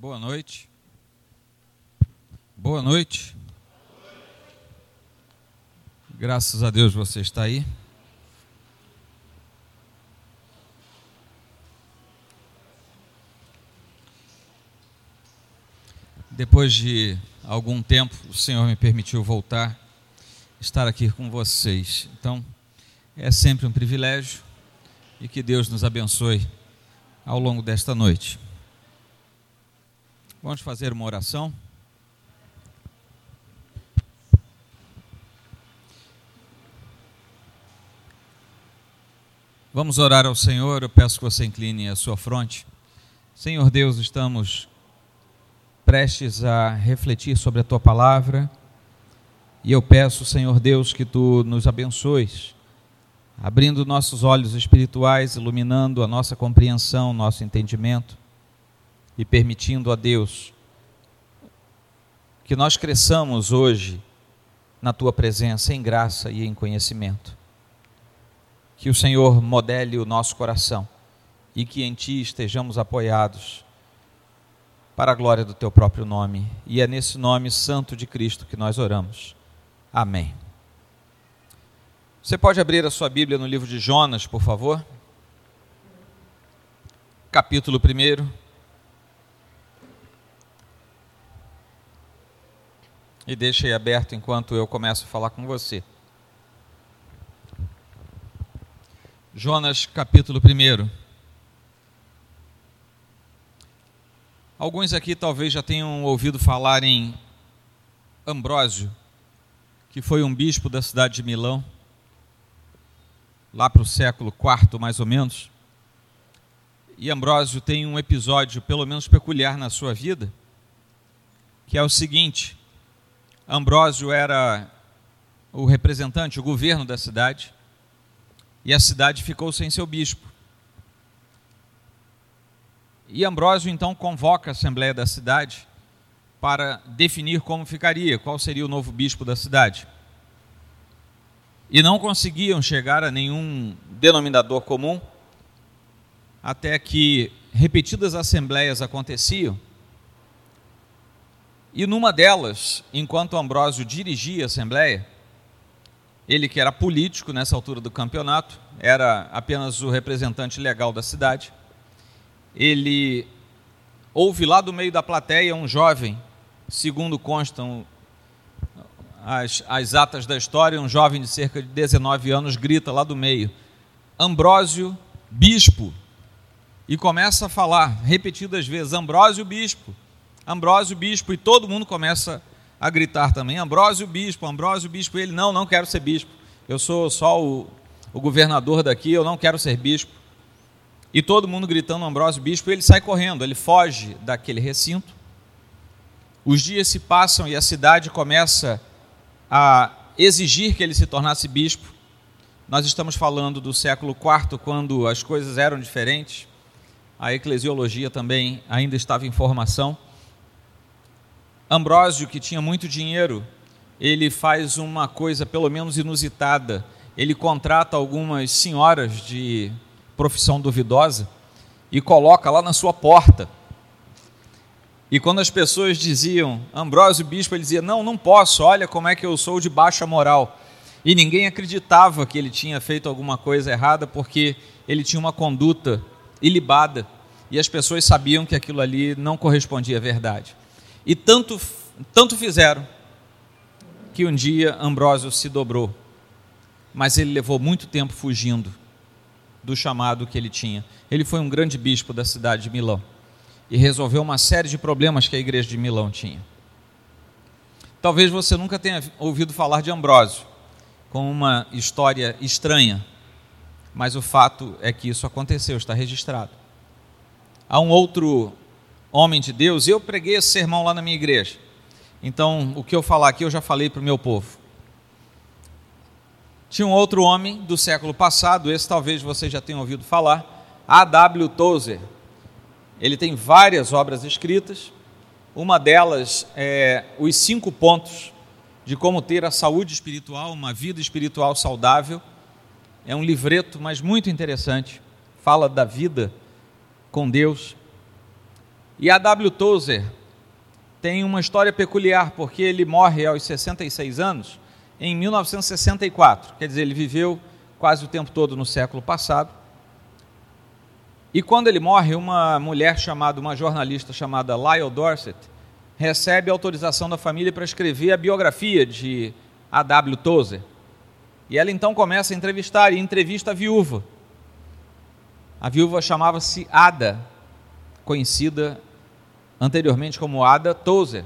Boa noite. Boa noite. Graças a Deus você está aí. Depois de algum tempo, o Senhor me permitiu voltar, estar aqui com vocês. Então, é sempre um privilégio e que Deus nos abençoe ao longo desta noite. Vamos fazer uma oração. Vamos orar ao Senhor. Eu peço que você incline a sua fronte. Senhor Deus, estamos prestes a refletir sobre a tua palavra. E eu peço, Senhor Deus, que tu nos abençoes, abrindo nossos olhos espirituais, iluminando a nossa compreensão, nosso entendimento e permitindo a Deus que nós cresçamos hoje na tua presença em graça e em conhecimento. Que o Senhor modele o nosso coração e que em ti estejamos apoiados para a glória do teu próprio nome. E é nesse nome santo de Cristo que nós oramos. Amém. Você pode abrir a sua Bíblia no livro de Jonas, por favor? Capítulo 1. E deixe aberto enquanto eu começo a falar com você. Jonas capítulo 1. Alguns aqui talvez já tenham ouvido falar em Ambrósio, que foi um bispo da cidade de Milão, lá para o século IV mais ou menos. E Ambrósio tem um episódio, pelo menos peculiar na sua vida, que é o seguinte: Ambrósio era o representante, o governo da cidade, e a cidade ficou sem seu bispo. E Ambrósio então convoca a assembleia da cidade para definir como ficaria, qual seria o novo bispo da cidade. E não conseguiam chegar a nenhum denominador comum, até que repetidas assembleias aconteciam e numa delas, enquanto Ambrósio dirigia a Assembleia, ele que era político nessa altura do campeonato, era apenas o representante legal da cidade, ele ouve lá do meio da plateia um jovem, segundo constam as, as atas da história, um jovem de cerca de 19 anos grita lá do meio: Ambrósio, bispo. E começa a falar repetidas vezes: Ambrósio, bispo. Ambrósio bispo, e todo mundo começa a gritar também: Ambrósio bispo, Ambrósio bispo. E ele: Não, não quero ser bispo. Eu sou só o, o governador daqui, eu não quero ser bispo. E todo mundo gritando Ambrósio bispo, ele sai correndo, ele foge daquele recinto. Os dias se passam e a cidade começa a exigir que ele se tornasse bispo. Nós estamos falando do século IV, quando as coisas eram diferentes. A eclesiologia também ainda estava em formação. Ambrósio, que tinha muito dinheiro, ele faz uma coisa pelo menos inusitada. Ele contrata algumas senhoras de profissão duvidosa e coloca lá na sua porta. E quando as pessoas diziam, Ambrósio bispo, ele dizia: Não, não posso, olha como é que eu sou de baixa moral. E ninguém acreditava que ele tinha feito alguma coisa errada porque ele tinha uma conduta ilibada e as pessoas sabiam que aquilo ali não correspondia à verdade. E tanto, tanto fizeram que um dia Ambrósio se dobrou, mas ele levou muito tempo fugindo do chamado que ele tinha. Ele foi um grande bispo da cidade de Milão e resolveu uma série de problemas que a igreja de Milão tinha. Talvez você nunca tenha ouvido falar de Ambrósio com uma história estranha, mas o fato é que isso aconteceu, está registrado. Há um outro homem de Deus, eu preguei esse sermão lá na minha igreja. Então, o que eu falar aqui eu já falei para o meu povo. Tinha um outro homem do século passado, esse talvez você já tenha ouvido falar, A.W. Tozer. Ele tem várias obras escritas, uma delas é Os Cinco Pontos de Como Ter a Saúde Espiritual, uma Vida Espiritual Saudável. É um livreto, mas muito interessante. Fala da vida com Deus. E a W. Tozer tem uma história peculiar, porque ele morre aos 66 anos em 1964. Quer dizer, ele viveu quase o tempo todo no século passado. E quando ele morre, uma mulher chamada, uma jornalista chamada Lyle Dorset, recebe autorização da família para escrever a biografia de A.W. Tozer. E ela então começa a entrevistar, e entrevista a viúva. A viúva chamava-se Ada, conhecida anteriormente como Ada Tozer.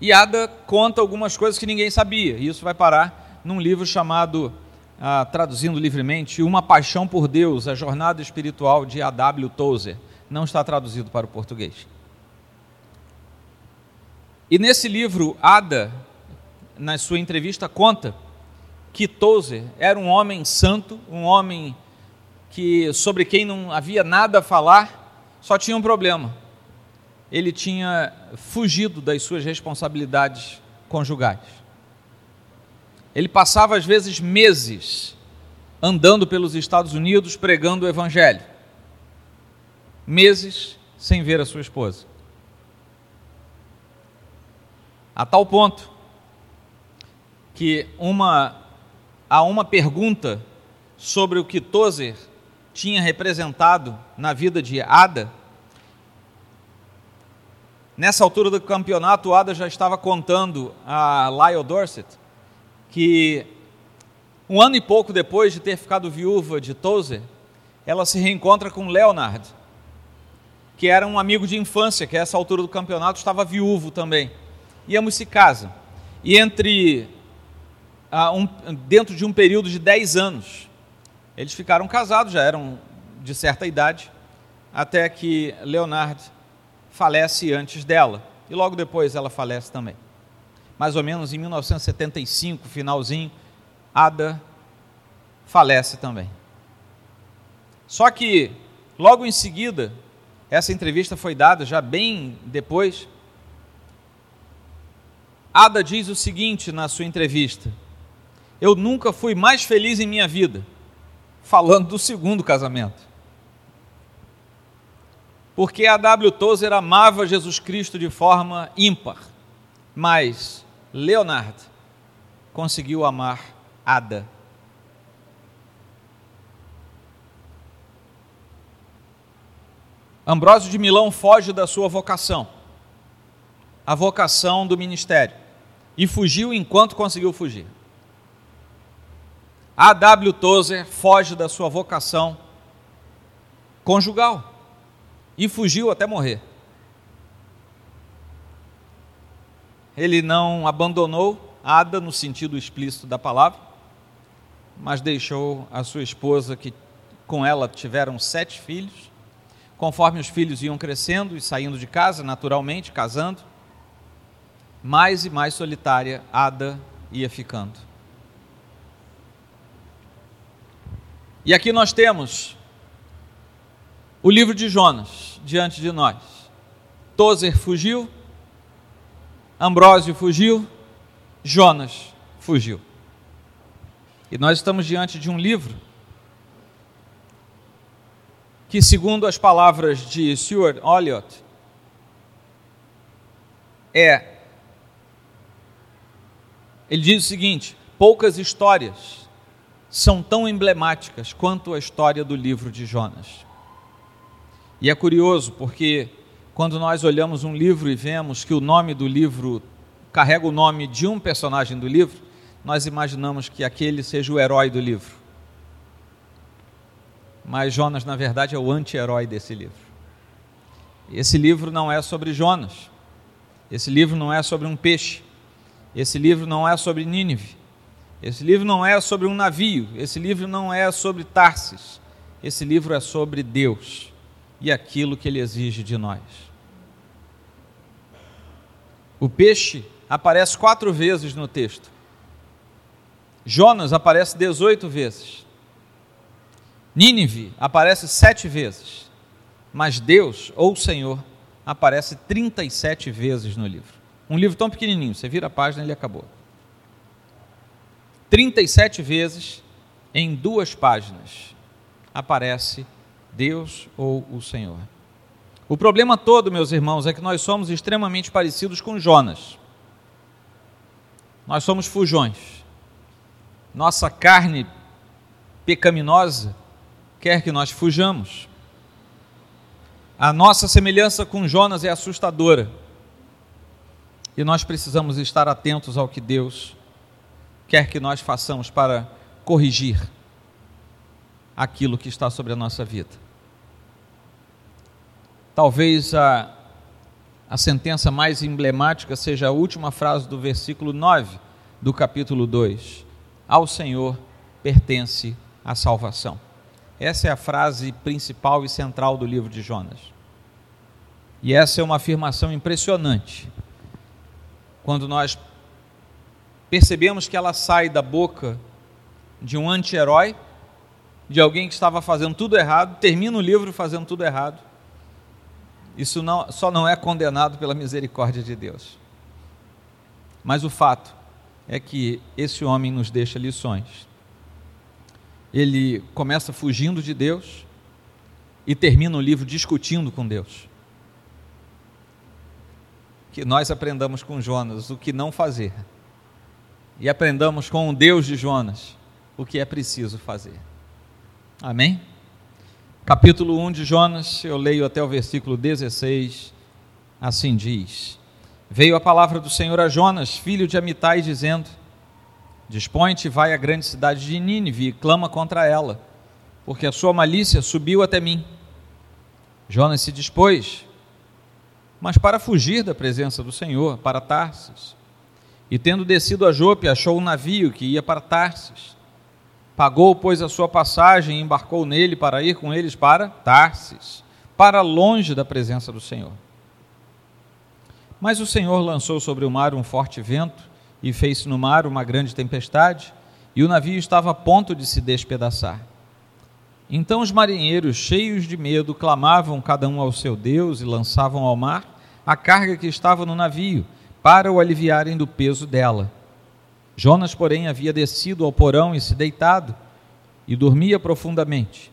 E Ada conta algumas coisas que ninguém sabia, e isso vai parar num livro chamado ah, traduzindo livremente, Uma Paixão por Deus, a Jornada Espiritual de A.W. Tozer. Não está traduzido para o português. E nesse livro, Ada, na sua entrevista, conta que Tozer era um homem santo, um homem que sobre quem não havia nada a falar, só tinha um problema. Ele tinha fugido das suas responsabilidades conjugais. Ele passava, às vezes, meses andando pelos Estados Unidos pregando o Evangelho. Meses sem ver a sua esposa. A tal ponto que uma, há uma pergunta sobre o que Tozer tinha representado na vida de Ada. Nessa altura do campeonato, Ada já estava contando a Lyle Dorset que um ano e pouco depois de ter ficado viúva de Tozer, ela se reencontra com Leonard, que era um amigo de infância, que a essa altura do campeonato estava viúvo também. E ambos se casam. E entre uh, um, dentro de um período de 10 anos, eles ficaram casados, já eram de certa idade, até que Leonard falece antes dela. E logo depois ela falece também mais ou menos em 1975, finalzinho, Ada falece também. Só que, logo em seguida, essa entrevista foi dada já bem depois. Ada diz o seguinte na sua entrevista: Eu nunca fui mais feliz em minha vida, falando do segundo casamento. Porque a W. Tozer amava Jesus Cristo de forma ímpar, mas Leonard conseguiu amar Ada. Ambrósio de Milão foge da sua vocação, a vocação do ministério, e fugiu enquanto conseguiu fugir. A. W. Tozer foge da sua vocação conjugal e fugiu até morrer. ele não abandonou Ada no sentido explícito da palavra, mas deixou a sua esposa, que com ela tiveram sete filhos. Conforme os filhos iam crescendo e saindo de casa, naturalmente, casando, mais e mais solitária Ada ia ficando. E aqui nós temos o livro de Jonas diante de nós. Tozer fugiu, Ambrósio fugiu, Jonas fugiu. E nós estamos diante de um livro que, segundo as palavras de Stuart Olliott, é. Ele diz o seguinte: poucas histórias são tão emblemáticas quanto a história do livro de Jonas. E é curioso porque quando nós olhamos um livro e vemos que o nome do livro carrega o nome de um personagem do livro, nós imaginamos que aquele seja o herói do livro. Mas Jonas, na verdade, é o anti-herói desse livro. Esse livro não é sobre Jonas. Esse livro não é sobre um peixe. Esse livro não é sobre Nínive. Esse livro não é sobre um navio. Esse livro não é sobre Tarsis. Esse livro é sobre Deus e aquilo que ele exige de nós. O peixe aparece quatro vezes no texto. Jonas aparece 18 vezes. Nínive aparece sete vezes. Mas Deus, ou o Senhor, aparece 37 vezes no livro. Um livro tão pequenininho, você vira a página e ele acabou. 37 vezes em duas páginas aparece Deus ou o Senhor. O problema todo, meus irmãos, é que nós somos extremamente parecidos com Jonas. Nós somos fujões. Nossa carne pecaminosa quer que nós fujamos. A nossa semelhança com Jonas é assustadora. E nós precisamos estar atentos ao que Deus quer que nós façamos para corrigir aquilo que está sobre a nossa vida. Talvez a, a sentença mais emblemática seja a última frase do versículo 9 do capítulo 2. Ao Senhor pertence a salvação. Essa é a frase principal e central do livro de Jonas. E essa é uma afirmação impressionante. Quando nós percebemos que ela sai da boca de um anti-herói, de alguém que estava fazendo tudo errado, termina o livro fazendo tudo errado. Isso não, só não é condenado pela misericórdia de Deus. Mas o fato é que esse homem nos deixa lições. Ele começa fugindo de Deus e termina o livro discutindo com Deus. Que nós aprendamos com Jonas o que não fazer e aprendamos com o Deus de Jonas o que é preciso fazer. Amém? Capítulo 1 de Jonas, eu leio até o versículo 16, assim diz: Veio a palavra do Senhor a Jonas, filho de Amitai, dizendo: Dispõe-te vai à grande cidade de Nínive e clama contra ela, porque a sua malícia subiu até mim. Jonas se dispôs, mas para fugir da presença do Senhor, para Tarsis. E tendo descido a Jope, achou um navio que ia para Tarsis. Pagou, pois, a sua passagem e embarcou nele para ir com eles para Tarsis, para longe da presença do Senhor. Mas o Senhor lançou sobre o mar um forte vento e fez-se no mar uma grande tempestade, e o navio estava a ponto de se despedaçar. Então os marinheiros, cheios de medo, clamavam cada um ao seu Deus e lançavam ao mar a carga que estava no navio para o aliviarem do peso dela. Jonas, porém, havia descido ao porão e se deitado, e dormia profundamente.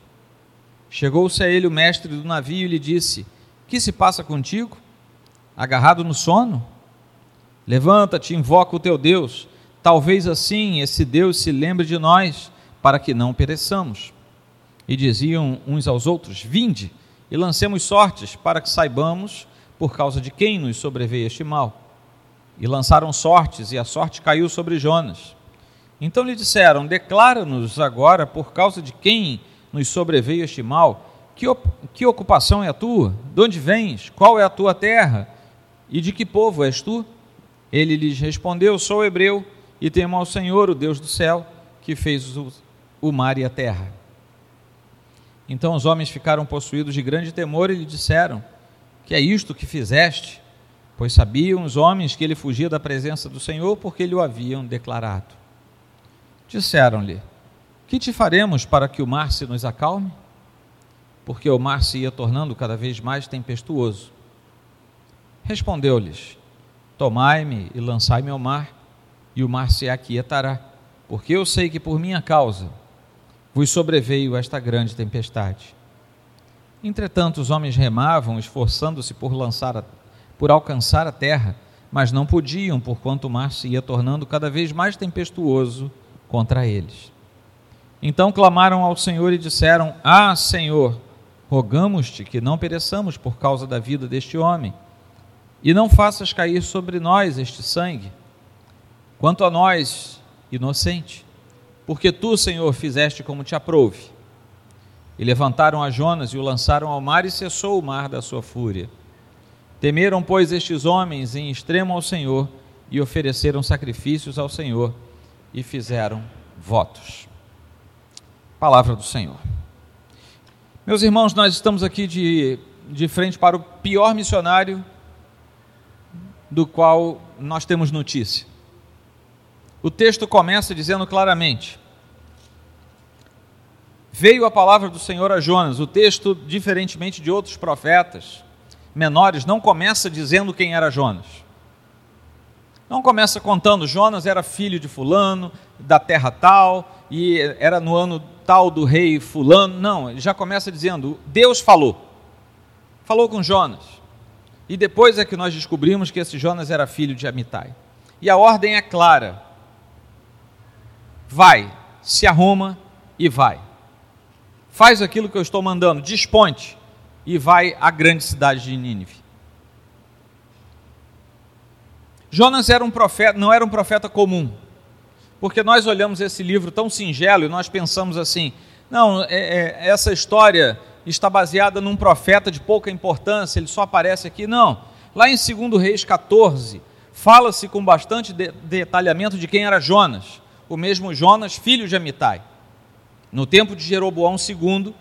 Chegou-se a ele o mestre do navio e lhe disse: Que se passa contigo? Agarrado no sono? Levanta-te, invoca o teu Deus. Talvez assim esse Deus se lembre de nós, para que não pereçamos. E diziam uns aos outros: Vinde e lancemos sortes, para que saibamos por causa de quem nos sobreveio este mal e lançaram sortes, e a sorte caiu sobre Jonas. Então lhe disseram: Declara-nos agora por causa de quem nos sobreveio este mal. Que, que ocupação é a tua? De onde vens? Qual é a tua terra? E de que povo és tu? Ele lhes respondeu: Sou hebreu e temo ao Senhor, o Deus do céu, que fez o, o mar e a terra. Então os homens ficaram possuídos de grande temor e lhe disseram: Que é isto que fizeste? Pois sabiam os homens que ele fugia da presença do Senhor porque lhe o haviam declarado. Disseram-lhe: Que te faremos para que o mar se nos acalme? Porque o mar se ia tornando cada vez mais tempestuoso. Respondeu-lhes: Tomai-me e lançai-me ao mar, e o mar se aquietará, porque eu sei que por minha causa vos sobreveio esta grande tempestade. Entretanto, os homens remavam, esforçando-se por lançar a por alcançar a terra, mas não podiam, porquanto o mar se ia tornando cada vez mais tempestuoso contra eles. Então clamaram ao Senhor e disseram: Ah, Senhor, rogamos-te que não pereçamos por causa da vida deste homem, e não faças cair sobre nós este sangue. Quanto a nós, inocente, porque tu, Senhor, fizeste como te aprouve. E levantaram a Jonas e o lançaram ao mar, e cessou o mar da sua fúria. Temeram, pois, estes homens em extremo ao Senhor e ofereceram sacrifícios ao Senhor e fizeram votos. Palavra do Senhor. Meus irmãos, nós estamos aqui de, de frente para o pior missionário do qual nós temos notícia. O texto começa dizendo claramente: Veio a palavra do Senhor a Jonas. O texto, diferentemente de outros profetas, menores, não começa dizendo quem era Jonas. Não começa contando, Jonas era filho de fulano, da terra tal, e era no ano tal do rei fulano. Não, ele já começa dizendo: Deus falou. Falou com Jonas. E depois é que nós descobrimos que esse Jonas era filho de Amitai. E a ordem é clara: vai, se arruma e vai. Faz aquilo que eu estou mandando, desponte e vai à grande cidade de Nínive. Jonas era um profeta, não era um profeta comum, porque nós olhamos esse livro tão singelo e nós pensamos assim: não, é, é, essa história está baseada num profeta de pouca importância, ele só aparece aqui. Não. Lá em 2 Reis 14, fala-se com bastante de detalhamento de quem era Jonas, o mesmo Jonas, filho de Amitai. No tempo de Jeroboão II,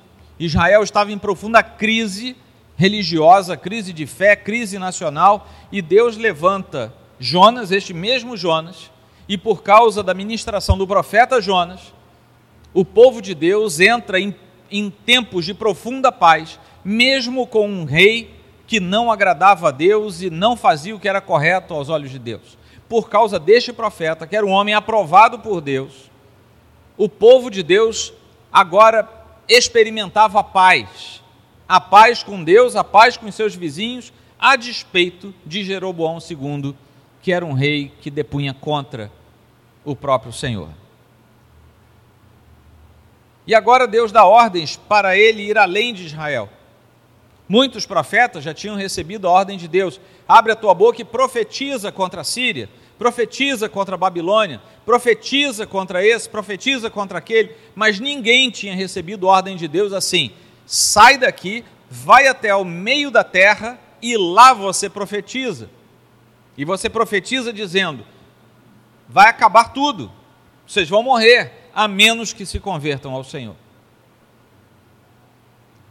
Israel estava em profunda crise religiosa, crise de fé, crise nacional, e Deus levanta Jonas, este mesmo Jonas, e por causa da ministração do profeta Jonas, o povo de Deus entra em, em tempos de profunda paz, mesmo com um rei que não agradava a Deus e não fazia o que era correto aos olhos de Deus. Por causa deste profeta, que era um homem aprovado por Deus, o povo de Deus agora experimentava a paz, a paz com Deus, a paz com seus vizinhos, a despeito de Jeroboão II, que era um rei que depunha contra o próprio Senhor. E agora Deus dá ordens para ele ir além de Israel. Muitos profetas já tinham recebido a ordem de Deus: abre a tua boca e profetiza contra a Síria, profetiza contra a Babilônia, profetiza contra esse, profetiza contra aquele, mas ninguém tinha recebido ordem de Deus assim: sai daqui, vai até o meio da terra e lá você profetiza. E você profetiza dizendo: vai acabar tudo, vocês vão morrer, a menos que se convertam ao Senhor.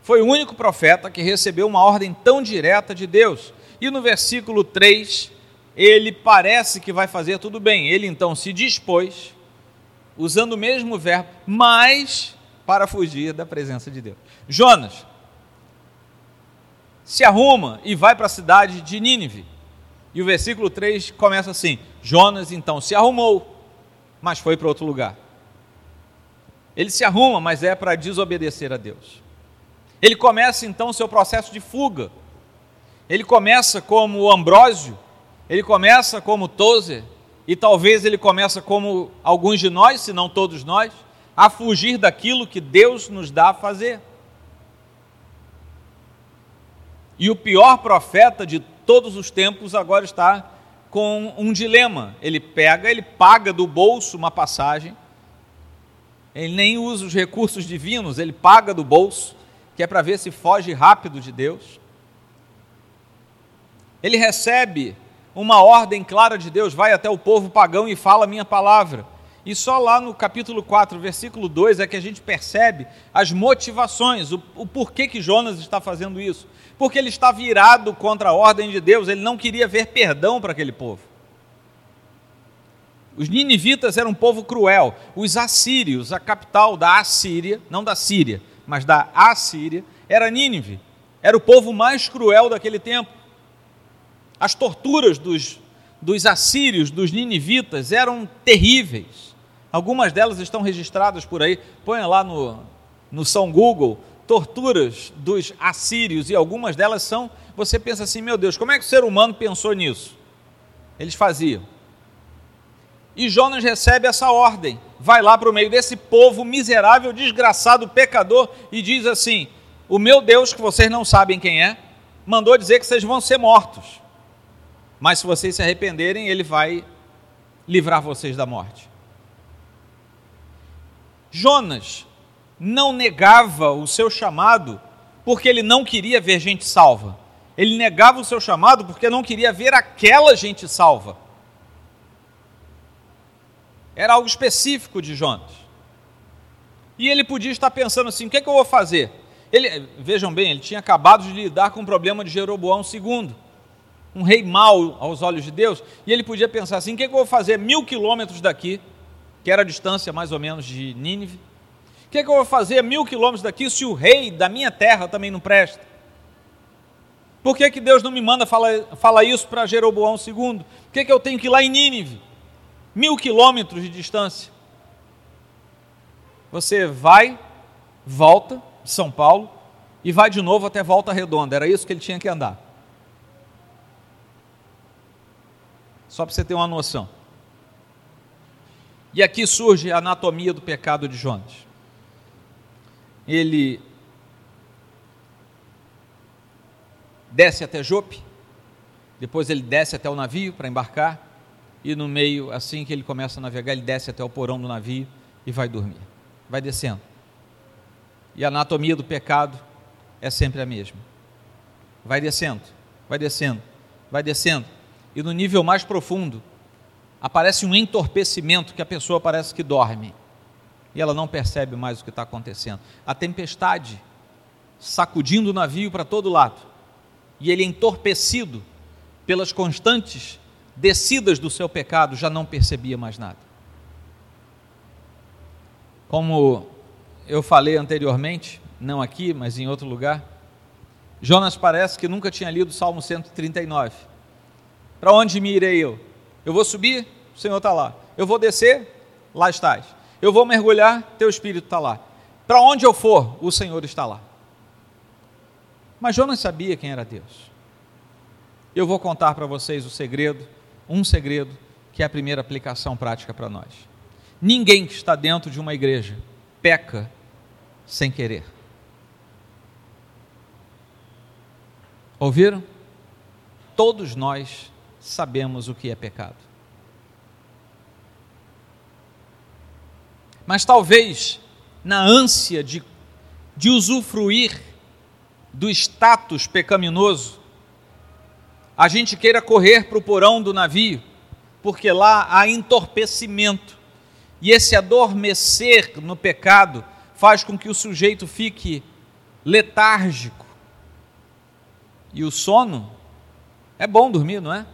Foi o único profeta que recebeu uma ordem tão direta de Deus. E no versículo 3, ele parece que vai fazer tudo bem. Ele então se dispôs, usando o mesmo verbo, mas para fugir da presença de Deus. Jonas se arruma e vai para a cidade de Nínive. E o versículo 3 começa assim: Jonas então se arrumou, mas foi para outro lugar. Ele se arruma, mas é para desobedecer a Deus. Ele começa então o seu processo de fuga. Ele começa como Ambrósio, ele começa como Tozer, e talvez ele começa como alguns de nós, se não todos nós, a fugir daquilo que Deus nos dá a fazer. E o pior profeta de todos os tempos agora está com um dilema. Ele pega, ele paga do bolso uma passagem, ele nem usa os recursos divinos, ele paga do bolso, que é para ver se foge rápido de Deus. Ele recebe uma ordem clara de Deus, vai até o povo pagão e fala a minha palavra. E só lá no capítulo 4, versículo 2, é que a gente percebe as motivações, o, o porquê que Jonas está fazendo isso. Porque ele está virado contra a ordem de Deus, ele não queria ver perdão para aquele povo. Os ninivitas eram um povo cruel. Os assírios, a capital da Assíria, não da Síria, mas da Assíria, era Nínive. Era o povo mais cruel daquele tempo. As torturas dos, dos assírios, dos ninivitas, eram terríveis. Algumas delas estão registradas por aí. Põe lá no, no São Google, torturas dos assírios, e algumas delas são. Você pensa assim, meu Deus, como é que o ser humano pensou nisso? Eles faziam. E Jonas recebe essa ordem. Vai lá para o meio desse povo miserável, desgraçado, pecador, e diz assim: O meu Deus, que vocês não sabem quem é, mandou dizer que vocês vão ser mortos. Mas se vocês se arrependerem, ele vai livrar vocês da morte. Jonas não negava o seu chamado porque ele não queria ver gente salva. Ele negava o seu chamado porque não queria ver aquela gente salva. Era algo específico de Jonas. E ele podia estar pensando assim: o que, é que eu vou fazer? Ele, vejam bem, ele tinha acabado de lidar com o problema de Jeroboão II, um rei mau aos olhos de Deus, e ele podia pensar assim: o que, é que eu vou fazer mil quilômetros daqui, que era a distância mais ou menos de Nínive? O que, é que eu vou fazer mil quilômetros daqui se o rei da minha terra também não presta? Por que, que Deus não me manda falar, falar isso para Jeroboão II? Por que, que eu tenho que ir lá em Nínive? mil quilômetros de distância. Você vai, volta de São Paulo e vai de novo até Volta Redonda. Era isso que ele tinha que andar. Só para você ter uma noção. E aqui surge a anatomia do pecado de Jonas. Ele desce até Jope, depois ele desce até o navio para embarcar, e no meio, assim que ele começa a navegar, ele desce até o porão do navio e vai dormir. Vai descendo. E a anatomia do pecado é sempre a mesma. Vai descendo, vai descendo, vai descendo. E no nível mais profundo, aparece um entorpecimento que a pessoa parece que dorme. E ela não percebe mais o que está acontecendo. A tempestade sacudindo o navio para todo lado. E ele entorpecido pelas constantes descidas do seu pecado, já não percebia mais nada. Como eu falei anteriormente, não aqui, mas em outro lugar, Jonas parece que nunca tinha lido o Salmo 139. Para onde me irei eu? Eu vou subir, o Senhor está lá. Eu vou descer, lá estás. Eu vou mergulhar, teu espírito está lá. Para onde eu for, o Senhor está lá. Mas Jonas sabia quem era Deus. Eu vou contar para vocês o segredo um segredo que é a primeira aplicação prática para nós. Ninguém que está dentro de uma igreja peca sem querer. Ouviram? Todos nós sabemos o que é pecado. Mas talvez, na ânsia de, de usufruir do status pecaminoso, a gente queira correr para o porão do navio, porque lá há entorpecimento. E esse adormecer no pecado faz com que o sujeito fique letárgico. E o sono é bom dormir, não é?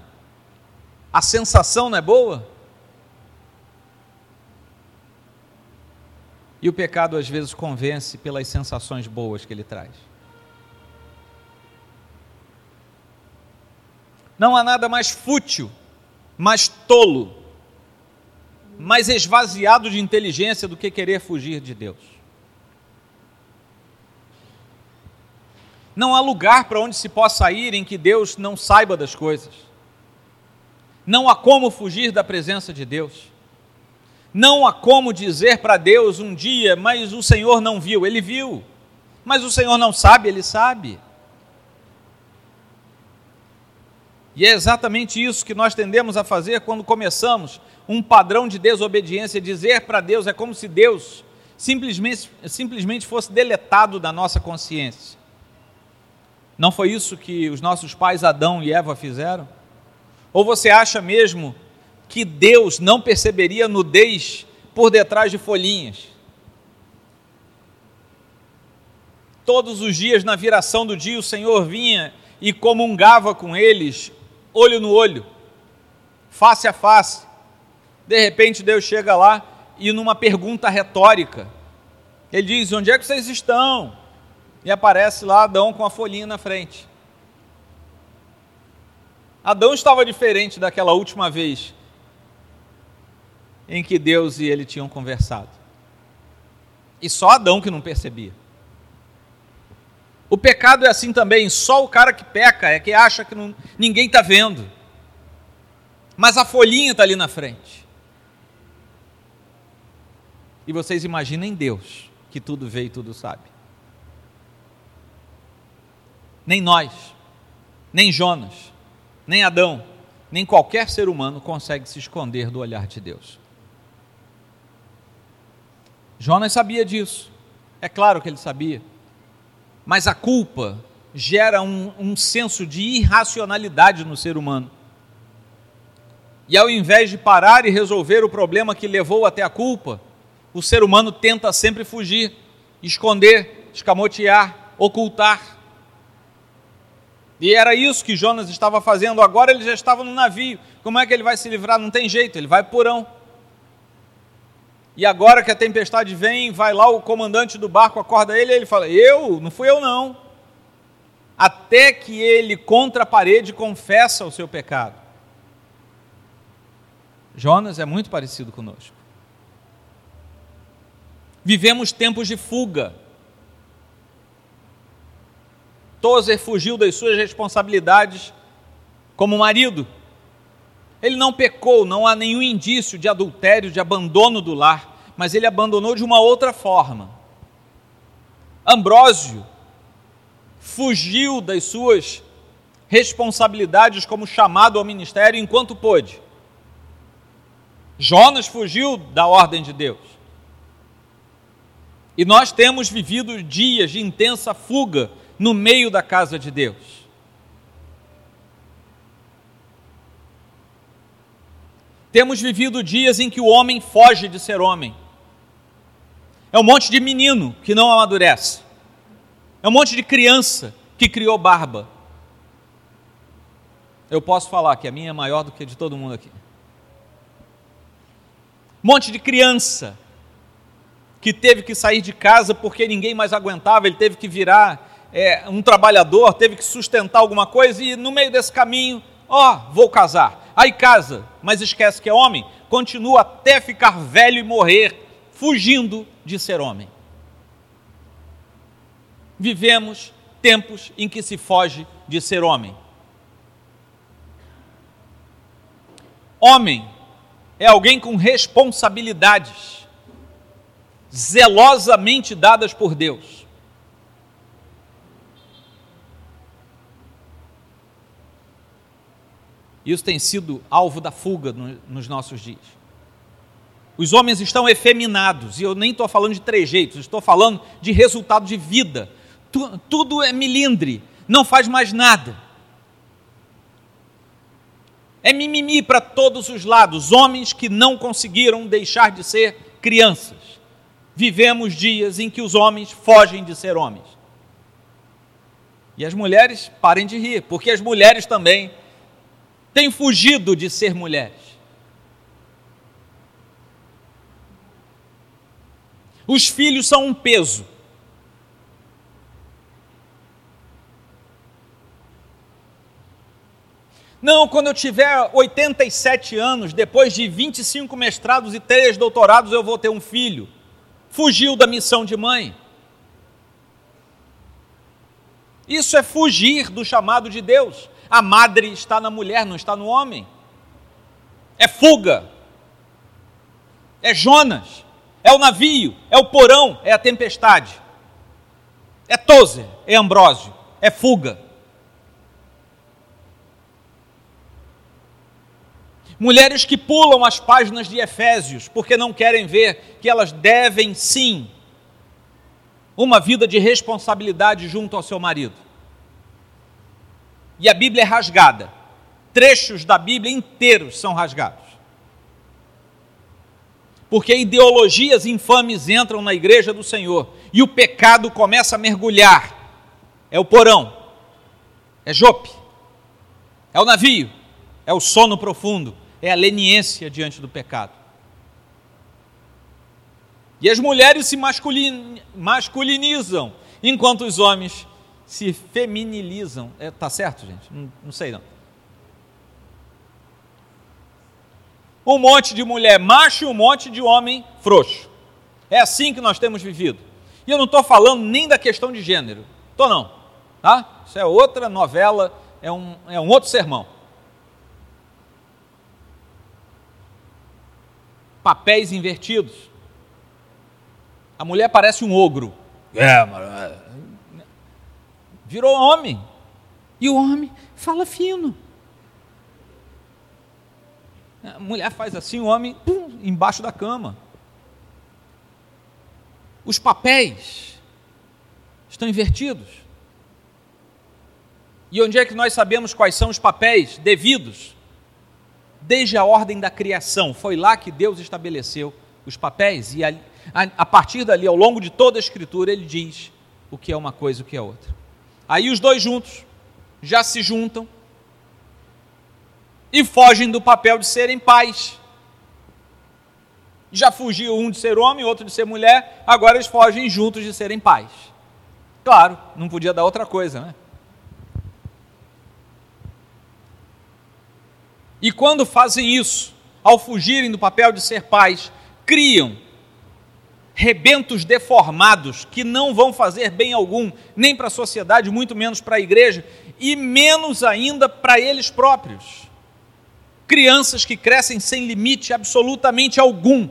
A sensação não é boa? E o pecado às vezes convence pelas sensações boas que ele traz. Não há nada mais fútil, mais tolo, mais esvaziado de inteligência do que querer fugir de Deus. Não há lugar para onde se possa ir em que Deus não saiba das coisas. Não há como fugir da presença de Deus. Não há como dizer para Deus um dia, mas o Senhor não viu, ele viu. Mas o Senhor não sabe, ele sabe. E é exatamente isso que nós tendemos a fazer quando começamos um padrão de desobediência. Dizer para Deus é como se Deus simplesmente, simplesmente fosse deletado da nossa consciência. Não foi isso que os nossos pais Adão e Eva fizeram? Ou você acha mesmo que Deus não perceberia nudez por detrás de folhinhas? Todos os dias, na viração do dia, o Senhor vinha e comungava com eles olho no olho, face a face. De repente Deus chega lá e numa pergunta retórica, ele diz: Onde é que vocês estão? E aparece lá Adão com a folhinha na frente. Adão estava diferente daquela última vez em que Deus e ele tinham conversado. E só Adão que não percebia. O pecado é assim também, só o cara que peca é que acha que não, ninguém está vendo. Mas a folhinha está ali na frente. E vocês imaginem Deus, que tudo vê e tudo sabe. Nem nós, nem Jonas, nem Adão, nem qualquer ser humano consegue se esconder do olhar de Deus. Jonas sabia disso, é claro que ele sabia. Mas a culpa gera um, um senso de irracionalidade no ser humano. E ao invés de parar e resolver o problema que levou até a culpa, o ser humano tenta sempre fugir, esconder, escamotear, ocultar. E era isso que Jonas estava fazendo. Agora ele já estava no navio. Como é que ele vai se livrar? Não tem jeito, ele vai porão. E agora que a tempestade vem, vai lá o comandante do barco, acorda ele e ele fala: Eu? Não fui eu não. Até que ele, contra a parede, confessa o seu pecado. Jonas é muito parecido conosco. Vivemos tempos de fuga. Tozer fugiu das suas responsabilidades como marido. Ele não pecou, não há nenhum indício de adultério, de abandono do lar, mas ele abandonou de uma outra forma. Ambrósio fugiu das suas responsabilidades como chamado ao ministério enquanto pôde. Jonas fugiu da ordem de Deus. E nós temos vivido dias de intensa fuga no meio da casa de Deus. Temos vivido dias em que o homem foge de ser homem. É um monte de menino que não amadurece. É um monte de criança que criou barba. Eu posso falar que a minha é maior do que a de todo mundo aqui. Um monte de criança que teve que sair de casa porque ninguém mais aguentava, ele teve que virar é, um trabalhador, teve que sustentar alguma coisa e no meio desse caminho, ó, vou casar. Aí casa, mas esquece que é homem, continua até ficar velho e morrer, fugindo de ser homem. Vivemos tempos em que se foge de ser homem. Homem é alguém com responsabilidades zelosamente dadas por Deus. Isso tem sido alvo da fuga no, nos nossos dias. Os homens estão efeminados, e eu nem estou falando de trejeitos, estou falando de resultado de vida. Tu, tudo é milindre, não faz mais nada. É mimimi para todos os lados, homens que não conseguiram deixar de ser crianças vivemos dias em que os homens fogem de ser homens. E as mulheres parem de rir, porque as mulheres também têm fugido de ser mulheres. Os filhos são um peso. Não, quando eu tiver 87 anos, depois de 25 mestrados e 3 doutorados, eu vou ter um filho fugiu da missão de mãe. Isso é fugir do chamado de Deus. A madre está na mulher, não está no homem. É fuga. É Jonas. É o navio. É o porão. É a tempestade. É Tozer. É Ambrósio. É fuga. Mulheres que pulam as páginas de Efésios porque não querem ver que elas devem sim uma vida de responsabilidade junto ao seu marido. E a Bíblia é rasgada. Trechos da Bíblia inteiros são rasgados. Porque ideologias infames entram na igreja do Senhor e o pecado começa a mergulhar. É o porão, é Jope, é o navio, é o sono profundo, é a leniência diante do pecado. E as mulheres se masculin, masculinizam, enquanto os homens se feminilizam. É, tá certo, gente? Não, não sei não. Um monte de mulher macho e um monte de homem frouxo. É assim que nós temos vivido. E eu não estou falando nem da questão de gênero. Estou não. Tá? Isso é outra novela, é um, é um outro sermão. papéis invertidos. A mulher parece um ogro. É, mas... Virou homem. E o homem fala fino. A mulher faz assim, o homem pum, embaixo da cama. Os papéis estão invertidos. E onde é que nós sabemos quais são os papéis devidos? desde a ordem da criação. Foi lá que Deus estabeleceu os papéis, e a, a, a, partir dali, ao longo de toda a Escritura, ele diz o que é uma coisa e o que é outra. Aí os dois juntos já se juntam e fogem do papel de serem pais. Já fugiu um de ser homem, outro de ser mulher, agora eles fogem juntos de serem pais. Claro, não podia dar outra coisa, né? E quando fazem isso, ao fugirem do papel de ser pais, criam rebentos deformados que não vão fazer bem algum, nem para a sociedade, muito menos para a igreja, e menos ainda para eles próprios. Crianças que crescem sem limite absolutamente algum.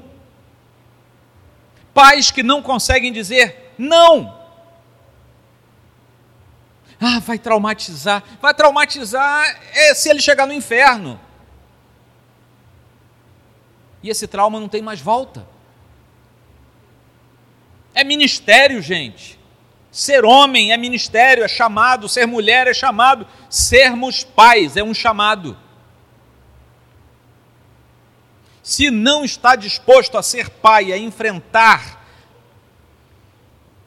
Pais que não conseguem dizer não. Ah, vai traumatizar. Vai traumatizar é, se ele chegar no inferno. E esse trauma não tem mais volta. É ministério, gente. Ser homem é ministério, é chamado, ser mulher é chamado, sermos pais é um chamado. Se não está disposto a ser pai, a enfrentar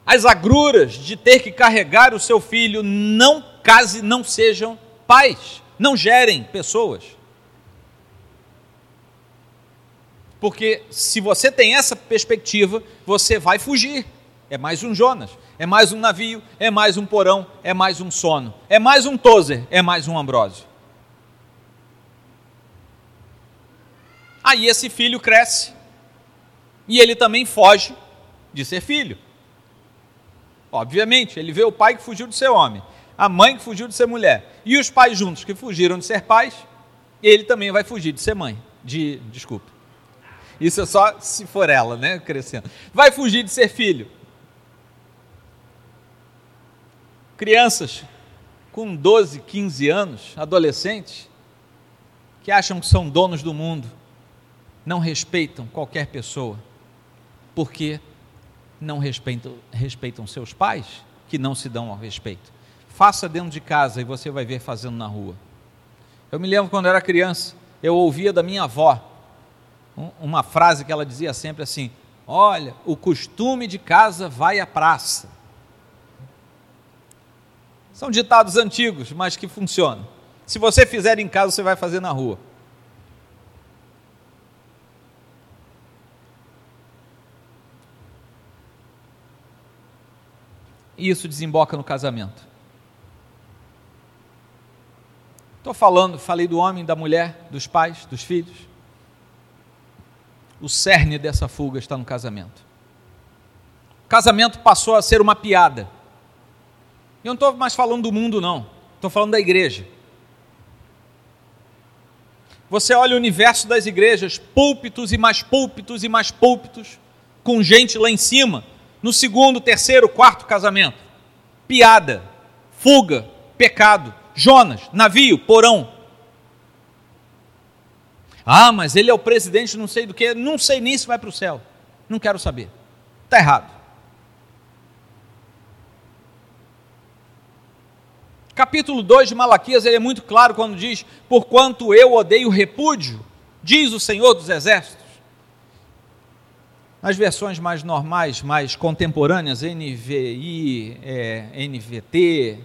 as agruras de ter que carregar o seu filho, não case, não sejam pais, não gerem pessoas. Porque se você tem essa perspectiva, você vai fugir. É mais um Jonas, é mais um navio, é mais um porão, é mais um sono, é mais um Tozer, é mais um Ambrósio. Aí esse filho cresce e ele também foge de ser filho. Obviamente, ele vê o pai que fugiu de ser homem, a mãe que fugiu de ser mulher, e os pais juntos que fugiram de ser pais, ele também vai fugir de ser mãe. De, desculpa. Isso é só se for ela, né, crescendo. Vai fugir de ser filho. Crianças com 12, 15 anos, adolescentes, que acham que são donos do mundo, não respeitam qualquer pessoa, porque não respeitam, respeitam seus pais, que não se dão ao respeito. Faça dentro de casa e você vai ver fazendo na rua. Eu me lembro quando eu era criança, eu ouvia da minha avó uma frase que ela dizia sempre assim: Olha, o costume de casa vai à praça. São ditados antigos, mas que funcionam. Se você fizer em casa, você vai fazer na rua. E isso desemboca no casamento. Estou falando, falei do homem, da mulher, dos pais, dos filhos o cerne dessa fuga está no casamento. O casamento passou a ser uma piada. Eu não estou mais falando do mundo, não. Estou falando da igreja. Você olha o universo das igrejas, púlpitos e mais púlpitos e mais púlpitos, com gente lá em cima, no segundo, terceiro, quarto casamento. Piada, fuga, pecado. Jonas, navio, porão. Ah, mas ele é o presidente, não sei do que, não sei nem se vai para o céu. Não quero saber. Está errado. Capítulo 2 de Malaquias, ele é muito claro quando diz: Porquanto eu odeio repúdio, diz o Senhor dos Exércitos. Nas versões mais normais, mais contemporâneas, NVI, é, NVT,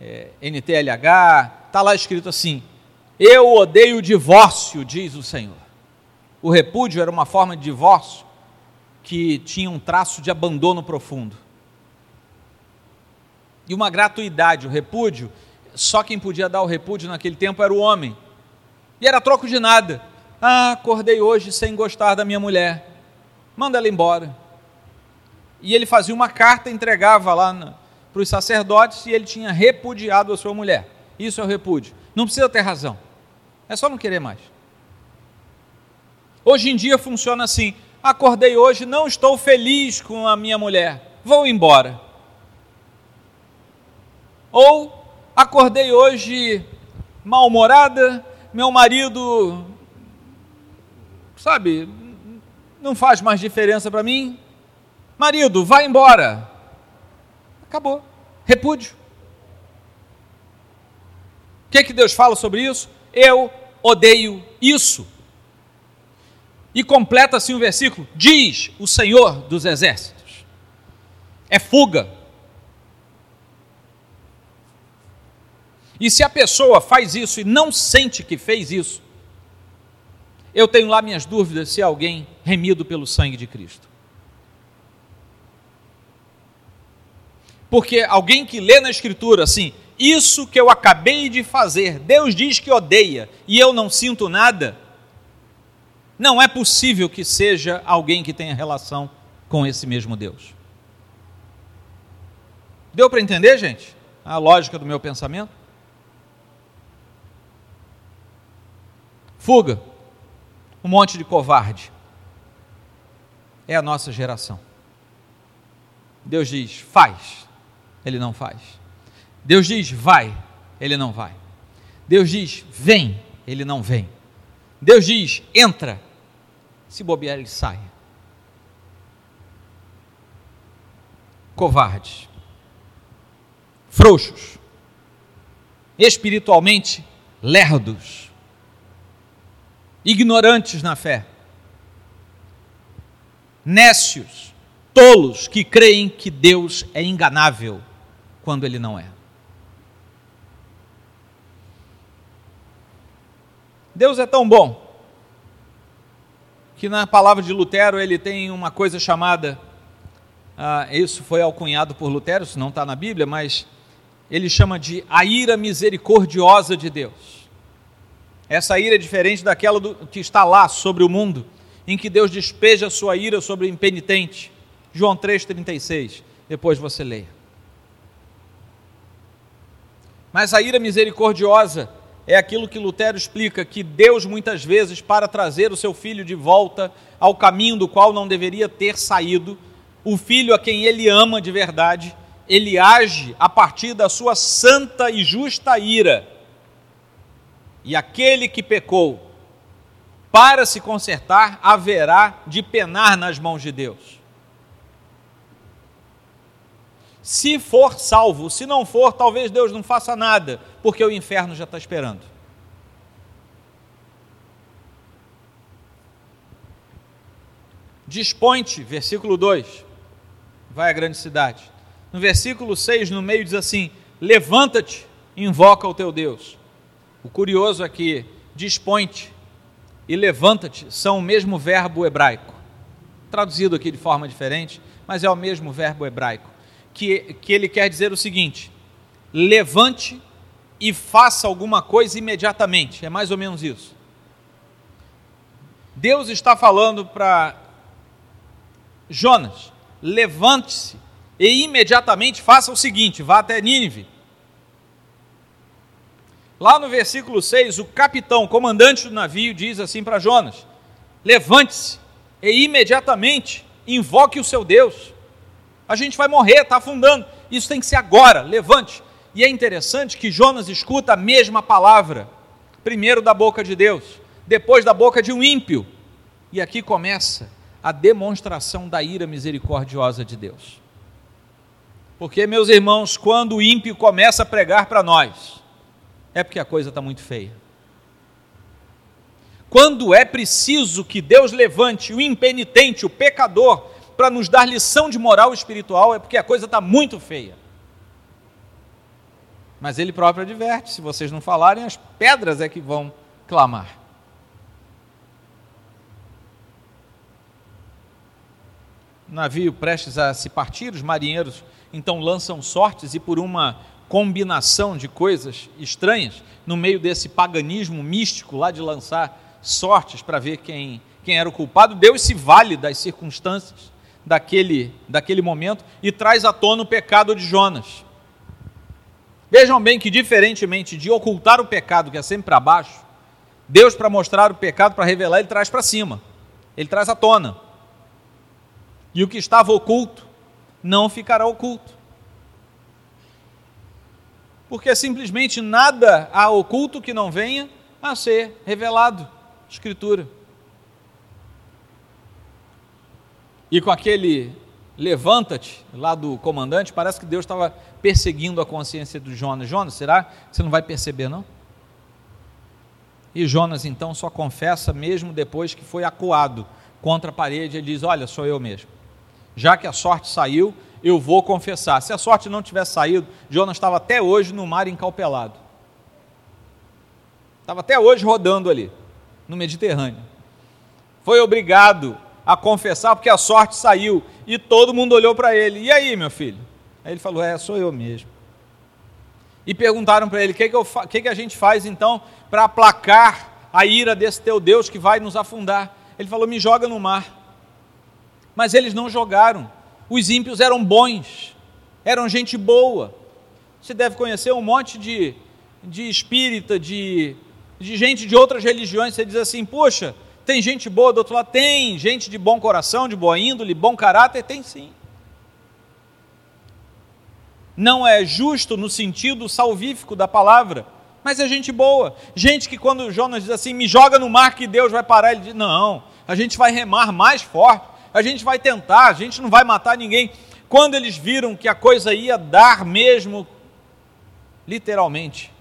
é, NTLH, está lá escrito assim: eu odeio o divórcio, diz o Senhor. O repúdio era uma forma de divórcio que tinha um traço de abandono profundo. E uma gratuidade, o repúdio, só quem podia dar o repúdio naquele tempo era o homem. E era troco de nada. Ah, acordei hoje sem gostar da minha mulher. Manda ela embora. E ele fazia uma carta, entregava lá para os sacerdotes e ele tinha repudiado a sua mulher. Isso é o repúdio. Não precisa ter razão. É só não querer mais. Hoje em dia funciona assim: acordei hoje, não estou feliz com a minha mulher, vou embora. Ou acordei hoje mal-humorada, meu marido, sabe, não faz mais diferença para mim. Marido, vai embora. Acabou. Repúdio. O que, é que Deus fala sobre isso? Eu odeio isso. E completa assim o versículo: diz o Senhor dos Exércitos. É fuga. E se a pessoa faz isso e não sente que fez isso, eu tenho lá minhas dúvidas se é alguém remido pelo sangue de Cristo. Porque alguém que lê na Escritura assim, isso que eu acabei de fazer, Deus diz que odeia e eu não sinto nada, não é possível que seja alguém que tenha relação com esse mesmo Deus. Deu para entender, gente? A lógica do meu pensamento? Fuga. Um monte de covarde. É a nossa geração. Deus diz: faz. Ele não faz. Deus diz: vai. Ele não vai. Deus diz: vem. Ele não vem. Deus diz: entra. Se bobear, ele sai. Covardes frouxos, espiritualmente lerdos, ignorantes na fé, nécios, tolos que creem que Deus é enganável quando ele não é. Deus é tão bom que na palavra de Lutero ele tem uma coisa chamada, ah, isso foi alcunhado por Lutero, isso não está na Bíblia, mas ele chama de a ira misericordiosa de Deus. Essa ira é diferente daquela do, que está lá sobre o mundo, em que Deus despeja a sua ira sobre o impenitente. João 3,36. Depois você leia. Mas a ira misericordiosa é aquilo que Lutero explica: que Deus, muitas vezes, para trazer o seu filho de volta ao caminho do qual não deveria ter saído, o filho a quem ele ama de verdade, ele age a partir da sua santa e justa ira. E aquele que pecou, para se consertar, haverá de penar nas mãos de Deus. Se for salvo, se não for, talvez Deus não faça nada, porque o inferno já está esperando. Dispõe-te, versículo 2, vai à grande cidade no versículo 6, no meio, diz assim: Levanta-te, invoca o teu Deus. O curioso é dispõe-te e levanta-te são o mesmo verbo hebraico, traduzido aqui de forma diferente, mas é o mesmo verbo hebraico, que, que ele quer dizer o seguinte: levante e faça alguma coisa imediatamente, é mais ou menos isso. Deus está falando para Jonas: levante-se e imediatamente faça o seguinte: vá até Nínive. Lá no versículo 6, o capitão, o comandante do navio, diz assim para Jonas: Levante-se e imediatamente invoque o seu Deus. A gente vai morrer, está afundando. Isso tem que ser agora, levante. E é interessante que Jonas escuta a mesma palavra, primeiro da boca de Deus, depois da boca de um ímpio. E aqui começa a demonstração da ira misericordiosa de Deus. Porque, meus irmãos, quando o ímpio começa a pregar para nós, é porque a coisa está muito feia. Quando é preciso que Deus levante o impenitente, o pecador, para nos dar lição de moral espiritual, é porque a coisa está muito feia. Mas ele próprio adverte: se vocês não falarem, as pedras é que vão clamar. Navio prestes a se partir, os marinheiros então lançam sortes e por uma combinação de coisas estranhas, no meio desse paganismo místico lá de lançar sortes para ver quem, quem era o culpado, Deus se vale das circunstâncias daquele, daquele momento e traz à tona o pecado de Jonas. Vejam bem que, diferentemente de ocultar o pecado, que é sempre para baixo, Deus, para mostrar o pecado, para revelar, ele traz para cima, ele traz à tona. E o que estava oculto não ficará oculto. Porque simplesmente nada há oculto que não venha a ser revelado. Escritura. E com aquele levanta-te lá do comandante, parece que Deus estava perseguindo a consciência de Jonas. Jonas, será que você não vai perceber, não? E Jonas então só confessa mesmo depois que foi acuado contra a parede, ele diz: Olha, sou eu mesmo já que a sorte saiu, eu vou confessar. Se a sorte não tivesse saído, Jonas estava até hoje no mar encalpelado. Estava até hoje rodando ali, no Mediterrâneo. Foi obrigado a confessar porque a sorte saiu e todo mundo olhou para ele. E aí, meu filho? Aí ele falou: É, sou eu mesmo. E perguntaram para ele: O que, que, que, que a gente faz então para aplacar a ira desse teu Deus que vai nos afundar? Ele falou: Me joga no mar mas eles não jogaram. Os ímpios eram bons, eram gente boa. Você deve conhecer um monte de, de espírita, de, de gente de outras religiões. Você diz assim: poxa, tem gente boa do outro lado? Tem. Gente de bom coração, de boa índole, bom caráter? Tem sim. Não é justo no sentido salvífico da palavra, mas é gente boa. Gente que quando Jonas diz assim, me joga no mar que Deus vai parar, ele diz: não, a gente vai remar mais forte, a gente vai tentar, a gente não vai matar ninguém. Quando eles viram que a coisa ia dar mesmo literalmente,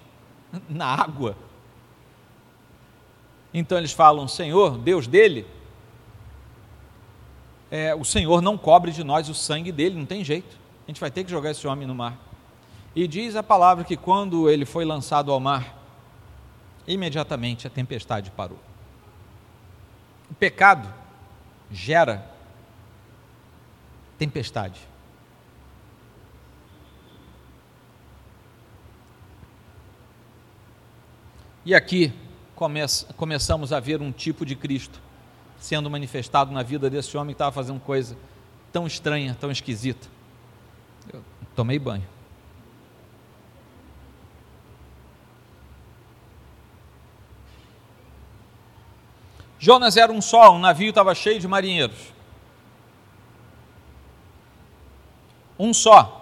na água. Então eles falam: Senhor, Deus dele, é, o Senhor não cobre de nós o sangue dele, não tem jeito. A gente vai ter que jogar esse homem no mar. E diz a palavra que quando ele foi lançado ao mar, imediatamente a tempestade parou. O pecado gera tempestade. E aqui começa, começamos a ver um tipo de Cristo sendo manifestado na vida desse homem que estava fazendo coisa tão estranha, tão esquisita. Eu tomei banho. Jonas era um só, um navio estava cheio de marinheiros. Um só.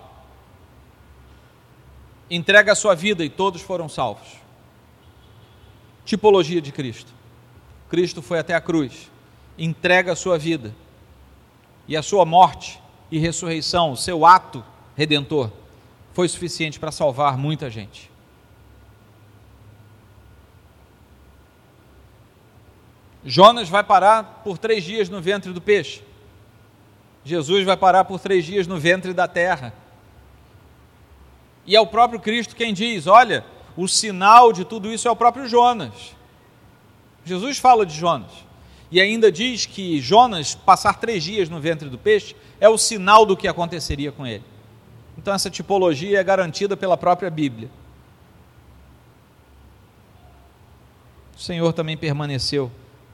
Entrega a sua vida e todos foram salvos tipologia de Cristo. Cristo foi até a cruz, entrega a sua vida, e a sua morte e ressurreição, o seu ato redentor, foi suficiente para salvar muita gente. Jonas vai parar por três dias no ventre do peixe. Jesus vai parar por três dias no ventre da terra. E é o próprio Cristo quem diz: Olha, o sinal de tudo isso é o próprio Jonas. Jesus fala de Jonas. E ainda diz que Jonas passar três dias no ventre do peixe é o sinal do que aconteceria com ele. Então, essa tipologia é garantida pela própria Bíblia. O Senhor também permaneceu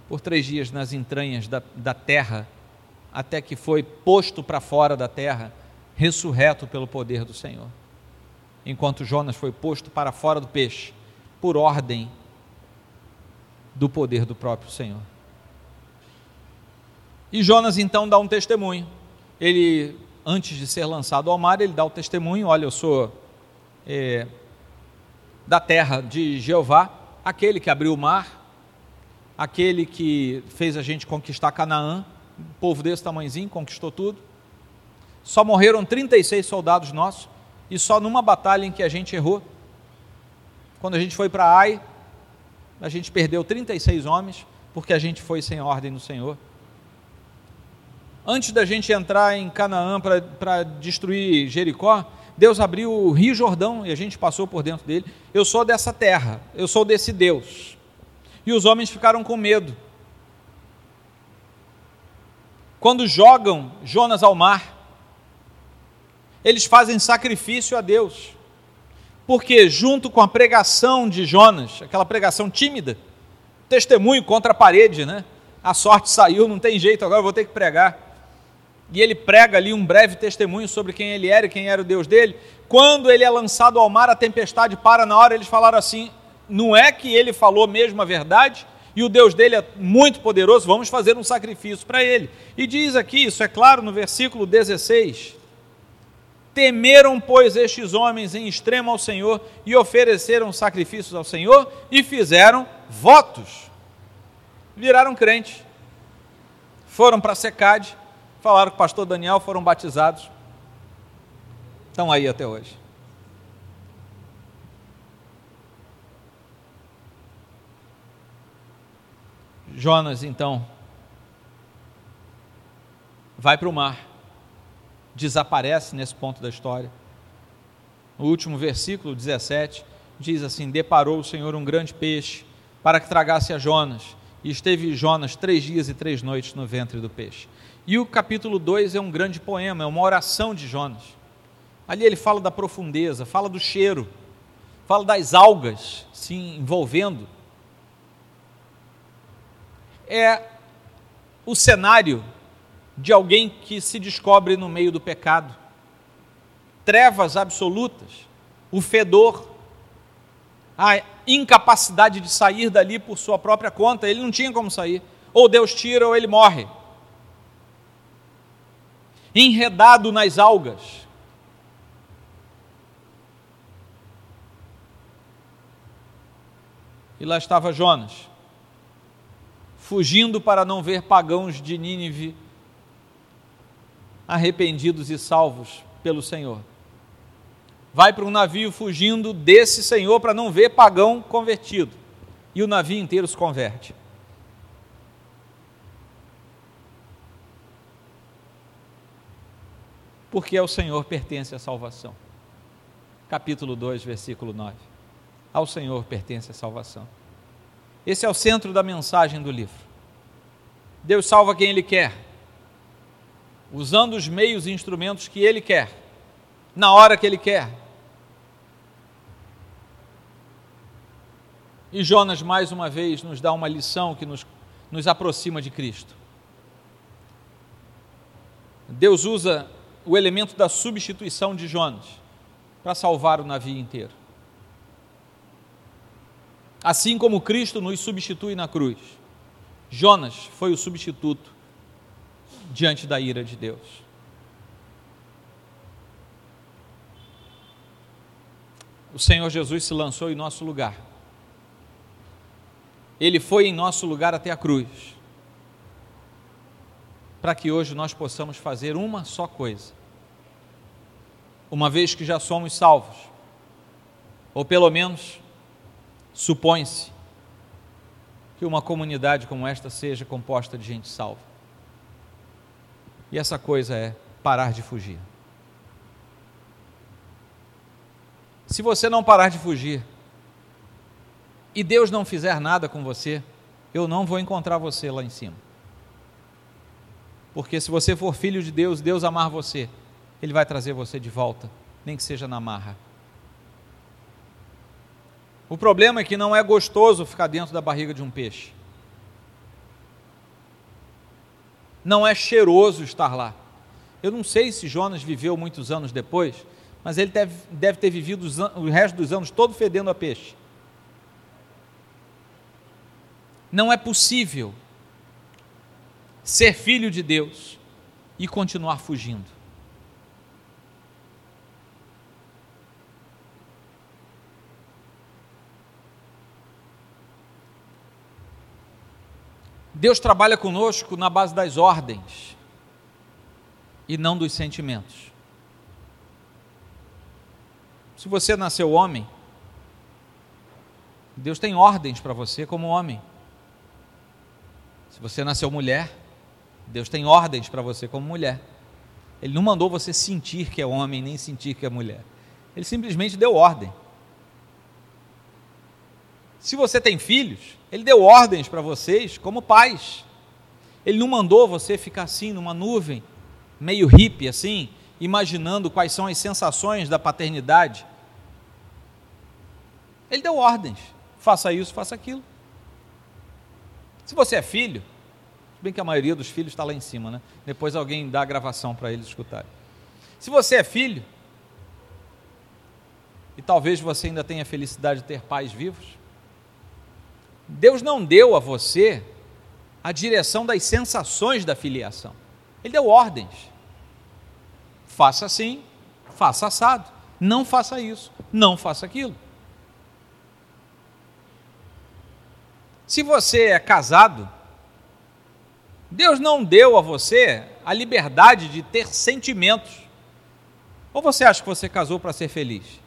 por três dias nas entranhas da, da terra, até que foi posto para fora da terra, ressurreto pelo poder do Senhor enquanto Jonas foi posto para fora do peixe, por ordem do poder do próprio Senhor. E Jonas então dá um testemunho. Ele, antes de ser lançado ao mar, ele dá o testemunho: olha, eu sou é, da terra de Jeová, aquele que abriu o mar, aquele que fez a gente conquistar Canaã, um povo desse tamanhozinho, conquistou tudo. Só morreram 36 soldados nossos e só numa batalha em que a gente errou. Quando a gente foi para Ai, a gente perdeu 36 homens, porque a gente foi sem ordem do Senhor. Antes da gente entrar em Canaã para destruir Jericó, Deus abriu o Rio Jordão e a gente passou por dentro dele. Eu sou dessa terra, eu sou desse Deus. E os homens ficaram com medo. Quando jogam Jonas ao mar, eles fazem sacrifício a Deus. Porque, junto com a pregação de Jonas, aquela pregação tímida, testemunho contra a parede, né? A sorte saiu, não tem jeito, agora vou ter que pregar. E ele prega ali um breve testemunho sobre quem ele era e quem era o Deus dele. Quando ele é lançado ao mar, a tempestade para na hora, eles falaram assim: não é que ele falou mesmo a verdade, e o Deus dele é muito poderoso, vamos fazer um sacrifício para ele. E diz aqui, isso é claro no versículo 16: Temeram, pois, estes homens em extremo ao Senhor e ofereceram sacrifícios ao Senhor e fizeram votos. Viraram crentes. Foram para Secade, falaram com o pastor Daniel, foram batizados. Estão aí até hoje. Jonas, então, vai para o mar desaparece nesse ponto da história. No último versículo 17, diz assim: Deparou o Senhor um grande peixe para que tragasse a Jonas, e esteve Jonas três dias e três noites no ventre do peixe. E o capítulo 2 é um grande poema, é uma oração de Jonas. Ali ele fala da profundeza, fala do cheiro, fala das algas se envolvendo. É o cenário de alguém que se descobre no meio do pecado. Trevas absolutas, o fedor, a incapacidade de sair dali por sua própria conta, ele não tinha como sair. Ou Deus tira ou ele morre. Enredado nas algas. E lá estava Jonas, fugindo para não ver pagãos de Nínive arrependidos e salvos pelo Senhor. Vai para um navio fugindo desse Senhor para não ver pagão convertido. E o navio inteiro se converte. Porque ao Senhor pertence a salvação. Capítulo 2, versículo 9. Ao Senhor pertence a salvação. Esse é o centro da mensagem do livro. Deus salva quem Ele quer, usando os meios e instrumentos que Ele quer, na hora que Ele quer. E Jonas, mais uma vez, nos dá uma lição que nos, nos aproxima de Cristo. Deus usa o elemento da substituição de Jonas para salvar o navio inteiro. Assim como Cristo nos substitui na cruz, Jonas foi o substituto diante da ira de Deus. O Senhor Jesus se lançou em nosso lugar. Ele foi em nosso lugar até a cruz, para que hoje nós possamos fazer uma só coisa. Uma vez que já somos salvos, ou pelo menos supõe-se que uma comunidade como esta seja composta de gente salva. E essa coisa é parar de fugir. Se você não parar de fugir e Deus não fizer nada com você, eu não vou encontrar você lá em cima. Porque se você for filho de Deus, Deus amar você, Ele vai trazer você de volta, nem que seja na marra. O problema é que não é gostoso ficar dentro da barriga de um peixe. Não é cheiroso estar lá. Eu não sei se Jonas viveu muitos anos depois, mas ele deve, deve ter vivido os, o resto dos anos todo fedendo a peixe. Não é possível ser filho de Deus e continuar fugindo. Deus trabalha conosco na base das ordens e não dos sentimentos. Se você nasceu homem, Deus tem ordens para você como homem. Se você nasceu mulher, Deus tem ordens para você como mulher. Ele não mandou você sentir que é homem, nem sentir que é mulher. Ele simplesmente deu ordem. Se você tem filhos, ele deu ordens para vocês como pais. Ele não mandou você ficar assim numa nuvem, meio hippie assim, imaginando quais são as sensações da paternidade. Ele deu ordens. Faça isso, faça aquilo. Se você é filho, bem que a maioria dos filhos está lá em cima, né? Depois alguém dá a gravação para eles escutarem. Se você é filho, e talvez você ainda tenha a felicidade de ter pais vivos, Deus não deu a você a direção das sensações da filiação. Ele deu ordens. Faça assim, faça assado. Não faça isso, não faça aquilo. Se você é casado, Deus não deu a você a liberdade de ter sentimentos. Ou você acha que você casou para ser feliz?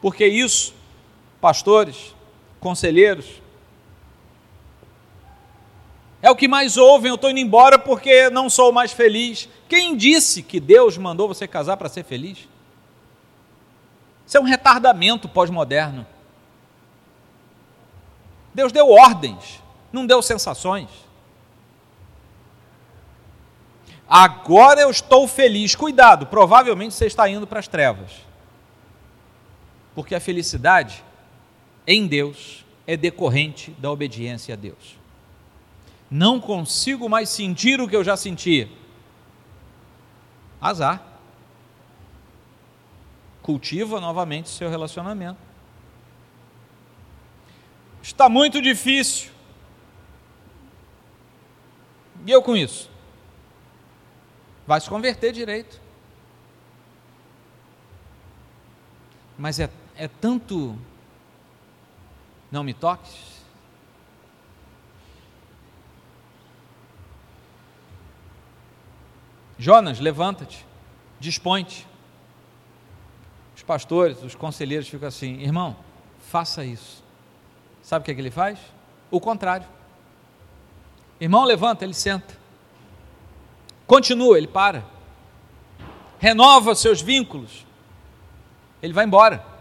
Porque isso pastores, conselheiros. É o que mais ouvem, eu estou indo embora porque não sou mais feliz. Quem disse que Deus mandou você casar para ser feliz? Isso é um retardamento pós-moderno. Deus deu ordens, não deu sensações. Agora eu estou feliz. Cuidado, provavelmente você está indo para as trevas. Porque a felicidade em Deus é decorrente da obediência a Deus. Não consigo mais sentir o que eu já sentia. Azar. Cultiva novamente seu relacionamento. Está muito difícil. E eu com isso? Vai se converter direito. Mas é, é tanto. Não me toques. Jonas, levanta-te, dispõe-te. Os pastores, os conselheiros ficam assim: irmão, faça isso. Sabe o que, é que ele faz? O contrário. Irmão, levanta, ele senta. Continua, ele para. Renova seus vínculos. Ele vai embora.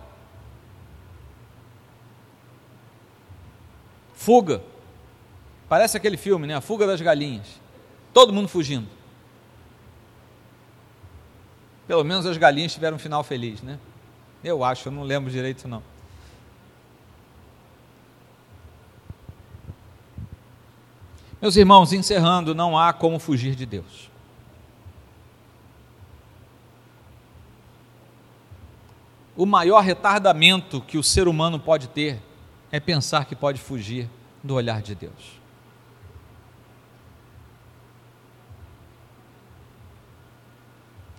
Fuga. Parece aquele filme, né? A fuga das galinhas. Todo mundo fugindo. Pelo menos as galinhas tiveram um final feliz, né? Eu acho, eu não lembro direito não. Meus irmãos, encerrando, não há como fugir de Deus. O maior retardamento que o ser humano pode ter é pensar que pode fugir do olhar de Deus.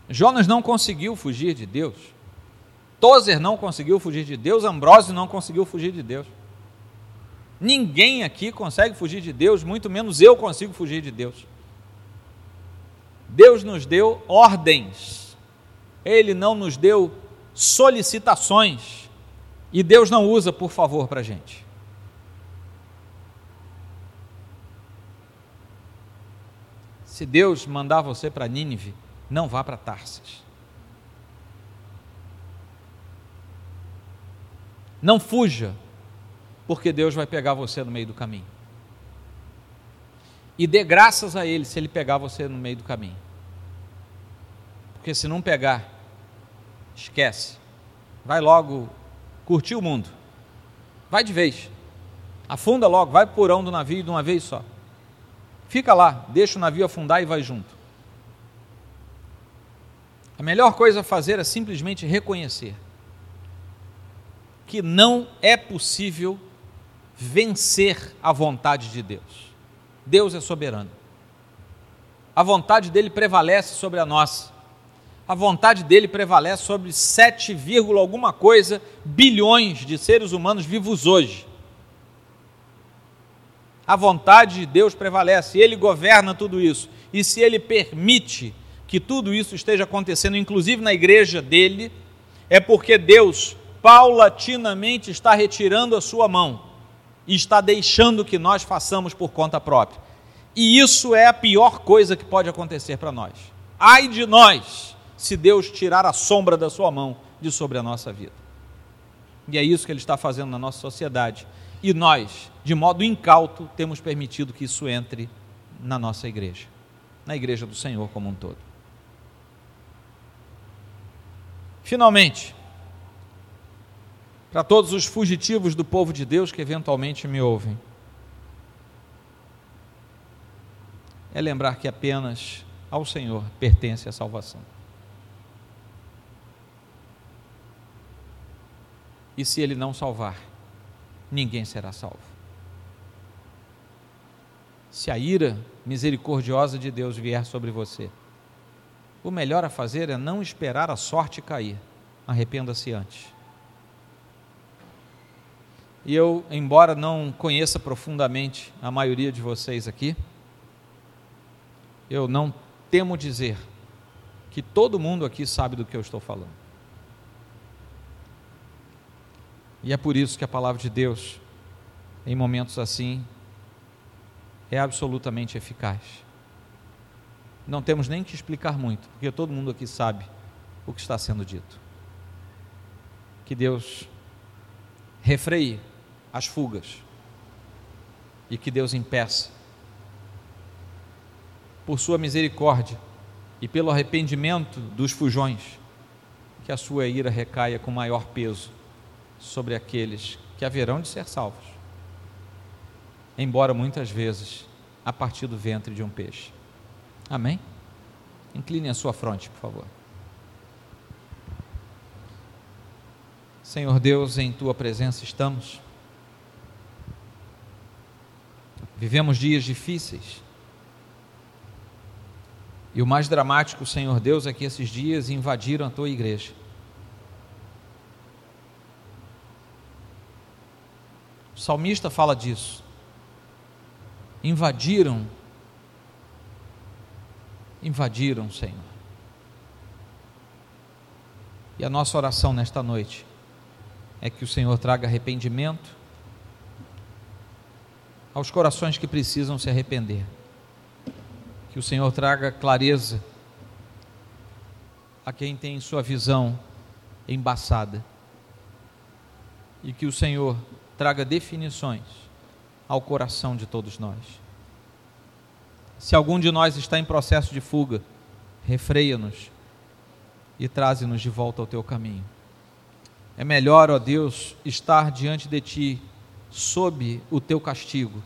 Jonas não conseguiu fugir de Deus. Tozer não conseguiu fugir de Deus. Ambrósio não conseguiu fugir de Deus. Ninguém aqui consegue fugir de Deus, muito menos eu consigo fugir de Deus. Deus nos deu ordens, Ele não nos deu solicitações, e Deus não usa por favor para a gente. Se Deus mandar você para Nínive, não vá para Tarsis. Não fuja, porque Deus vai pegar você no meio do caminho. E dê graças a Ele se Ele pegar você no meio do caminho. Porque se não pegar, esquece. Vai logo curtir o mundo. Vai de vez. Afunda logo, vai para o porão do navio de uma vez só. Fica lá, deixa o navio afundar e vai junto. A melhor coisa a fazer é simplesmente reconhecer que não é possível vencer a vontade de Deus. Deus é soberano. A vontade dele prevalece sobre a nossa. A vontade dele prevalece sobre 7, alguma coisa bilhões de seres humanos vivos hoje. A vontade de Deus prevalece, ele governa tudo isso. E se ele permite que tudo isso esteja acontecendo, inclusive na igreja dele, é porque Deus paulatinamente está retirando a sua mão e está deixando que nós façamos por conta própria. E isso é a pior coisa que pode acontecer para nós. Ai de nós, se Deus tirar a sombra da sua mão de sobre a nossa vida. E é isso que ele está fazendo na nossa sociedade. E nós, de modo incauto, temos permitido que isso entre na nossa igreja, na igreja do Senhor como um todo. Finalmente, para todos os fugitivos do povo de Deus que eventualmente me ouvem, é lembrar que apenas ao Senhor pertence a salvação. E se Ele não salvar, ninguém será salvo. Se a ira misericordiosa de Deus vier sobre você, o melhor a fazer é não esperar a sorte cair. Arrependa-se antes. E eu, embora não conheça profundamente a maioria de vocês aqui, eu não temo dizer que todo mundo aqui sabe do que eu estou falando. E é por isso que a palavra de Deus, em momentos assim, é absolutamente eficaz. Não temos nem que explicar muito, porque todo mundo aqui sabe o que está sendo dito. Que Deus refreie as fugas e que Deus impeça, por sua misericórdia e pelo arrependimento dos fujões, que a sua ira recaia com maior peso sobre aqueles que haverão de ser salvos, embora muitas vezes a partir do ventre de um peixe. Amém? Incline a sua fronte, por favor. Senhor Deus, em tua presença estamos. Vivemos dias difíceis. E o mais dramático, Senhor Deus, é que esses dias invadiram a tua igreja. Salmista fala disso. Invadiram, invadiram, Senhor. E a nossa oração nesta noite é que o Senhor traga arrependimento aos corações que precisam se arrepender. Que o Senhor traga clareza a quem tem sua visão embaçada. E que o Senhor traga definições ao coração de todos nós. Se algum de nós está em processo de fuga, refreia-nos e traze-nos de volta ao teu caminho. É melhor, ó Deus, estar diante de ti sob o teu castigo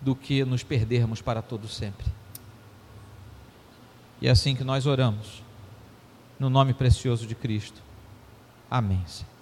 do que nos perdermos para todo sempre. E é assim que nós oramos, no nome precioso de Cristo. Amém. Senhor.